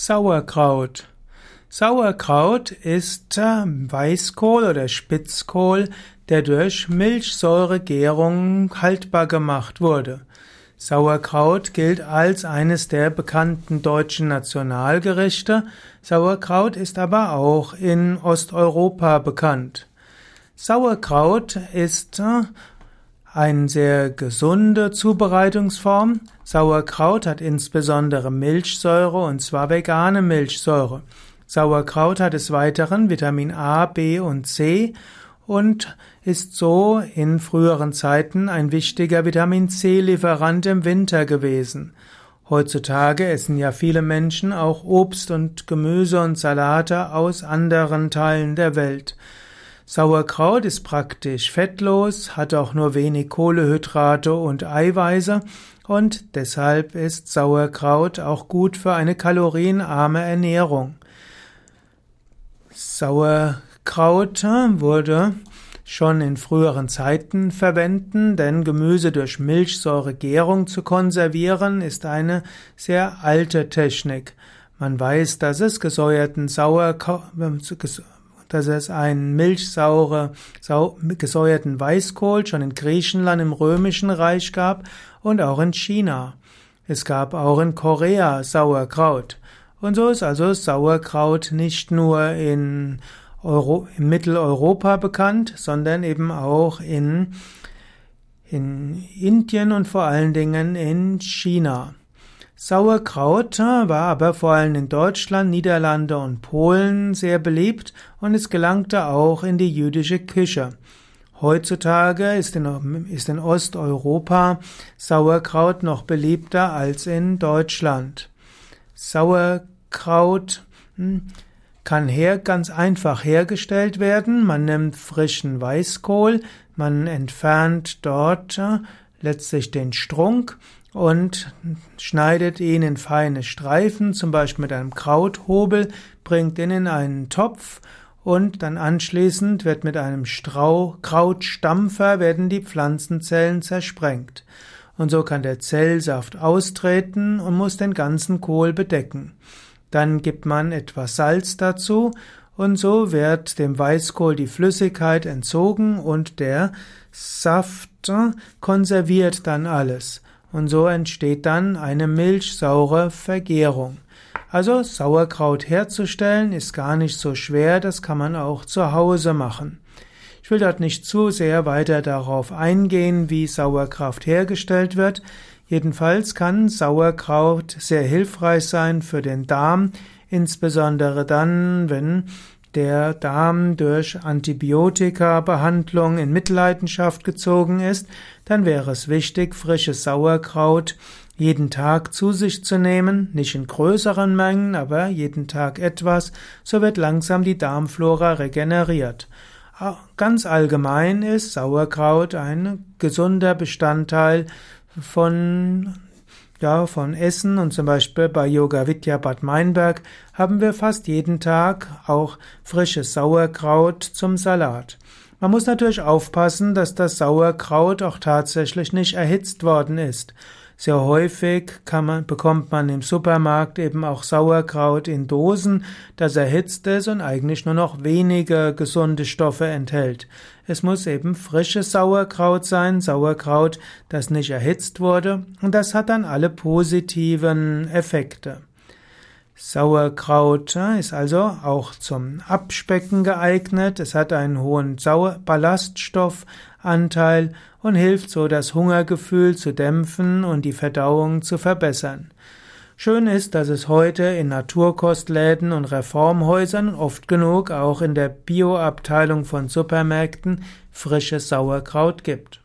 Sauerkraut. Sauerkraut ist äh, Weißkohl oder Spitzkohl, der durch Milchsäuregärung haltbar gemacht wurde. Sauerkraut gilt als eines der bekannten deutschen Nationalgerichte. Sauerkraut ist aber auch in Osteuropa bekannt. Sauerkraut ist äh, eine sehr gesunde Zubereitungsform. Sauerkraut hat insbesondere Milchsäure und zwar vegane Milchsäure. Sauerkraut hat des Weiteren Vitamin A, B und C und ist so in früheren Zeiten ein wichtiger Vitamin C-Lieferant im Winter gewesen. Heutzutage essen ja viele Menschen auch Obst und Gemüse und Salate aus anderen Teilen der Welt. Sauerkraut ist praktisch fettlos, hat auch nur wenig Kohlehydrate und Eiweiße und deshalb ist Sauerkraut auch gut für eine kalorienarme Ernährung. Sauerkraut wurde schon in früheren Zeiten verwenden, denn Gemüse durch Milchsäuregärung zu konservieren ist eine sehr alte Technik. Man weiß, dass es gesäuerten Sauerkraut dass es einen milchsaure, sau, gesäuerten Weißkohl schon in Griechenland im Römischen Reich gab und auch in China. Es gab auch in Korea Sauerkraut. Und so ist also Sauerkraut nicht nur in, Euro, in Mitteleuropa bekannt, sondern eben auch in, in Indien und vor allen Dingen in China. Sauerkraut war aber vor allem in Deutschland, Niederlande und Polen sehr beliebt und es gelangte auch in die jüdische Küche. Heutzutage ist in, ist in Osteuropa Sauerkraut noch beliebter als in Deutschland. Sauerkraut hm, kann her ganz einfach hergestellt werden. Man nimmt frischen Weißkohl, man entfernt dort äh, letztlich den Strunk und schneidet ihn in feine Streifen, zum Beispiel mit einem Krauthobel, bringt ihn in einen Topf und dann anschließend wird mit einem Strau Krautstampfer werden die Pflanzenzellen zersprengt. Und so kann der Zellsaft austreten und muss den ganzen Kohl bedecken. Dann gibt man etwas Salz dazu und so wird dem Weißkohl die Flüssigkeit entzogen und der Saft konserviert dann alles. Und so entsteht dann eine milchsaure Vergärung. Also Sauerkraut herzustellen ist gar nicht so schwer, das kann man auch zu Hause machen. Ich will dort nicht zu sehr weiter darauf eingehen, wie Sauerkraut hergestellt wird. Jedenfalls kann Sauerkraut sehr hilfreich sein für den Darm, insbesondere dann, wenn der Darm durch Antibiotika-Behandlung in Mitleidenschaft gezogen ist, dann wäre es wichtig, frisches Sauerkraut jeden Tag zu sich zu nehmen, nicht in größeren Mengen, aber jeden Tag etwas, so wird langsam die Darmflora regeneriert. Ganz allgemein ist Sauerkraut ein gesunder Bestandteil von ja, von Essen und zum Beispiel bei Yoga Vidya Bad Meinberg haben wir fast jeden Tag auch frisches Sauerkraut zum Salat. Man muss natürlich aufpassen, dass das Sauerkraut auch tatsächlich nicht erhitzt worden ist. Sehr häufig man, bekommt man im Supermarkt eben auch Sauerkraut in Dosen, das erhitzt ist und eigentlich nur noch wenige gesunde Stoffe enthält. Es muss eben frisches Sauerkraut sein, Sauerkraut, das nicht erhitzt wurde, und das hat dann alle positiven Effekte. Sauerkraut ist also auch zum Abspecken geeignet. Es hat einen hohen Sauer Ballaststoffanteil und hilft so, das Hungergefühl zu dämpfen und die Verdauung zu verbessern. Schön ist, dass es heute in Naturkostläden und Reformhäusern oft genug auch in der Bioabteilung von Supermärkten frisches Sauerkraut gibt.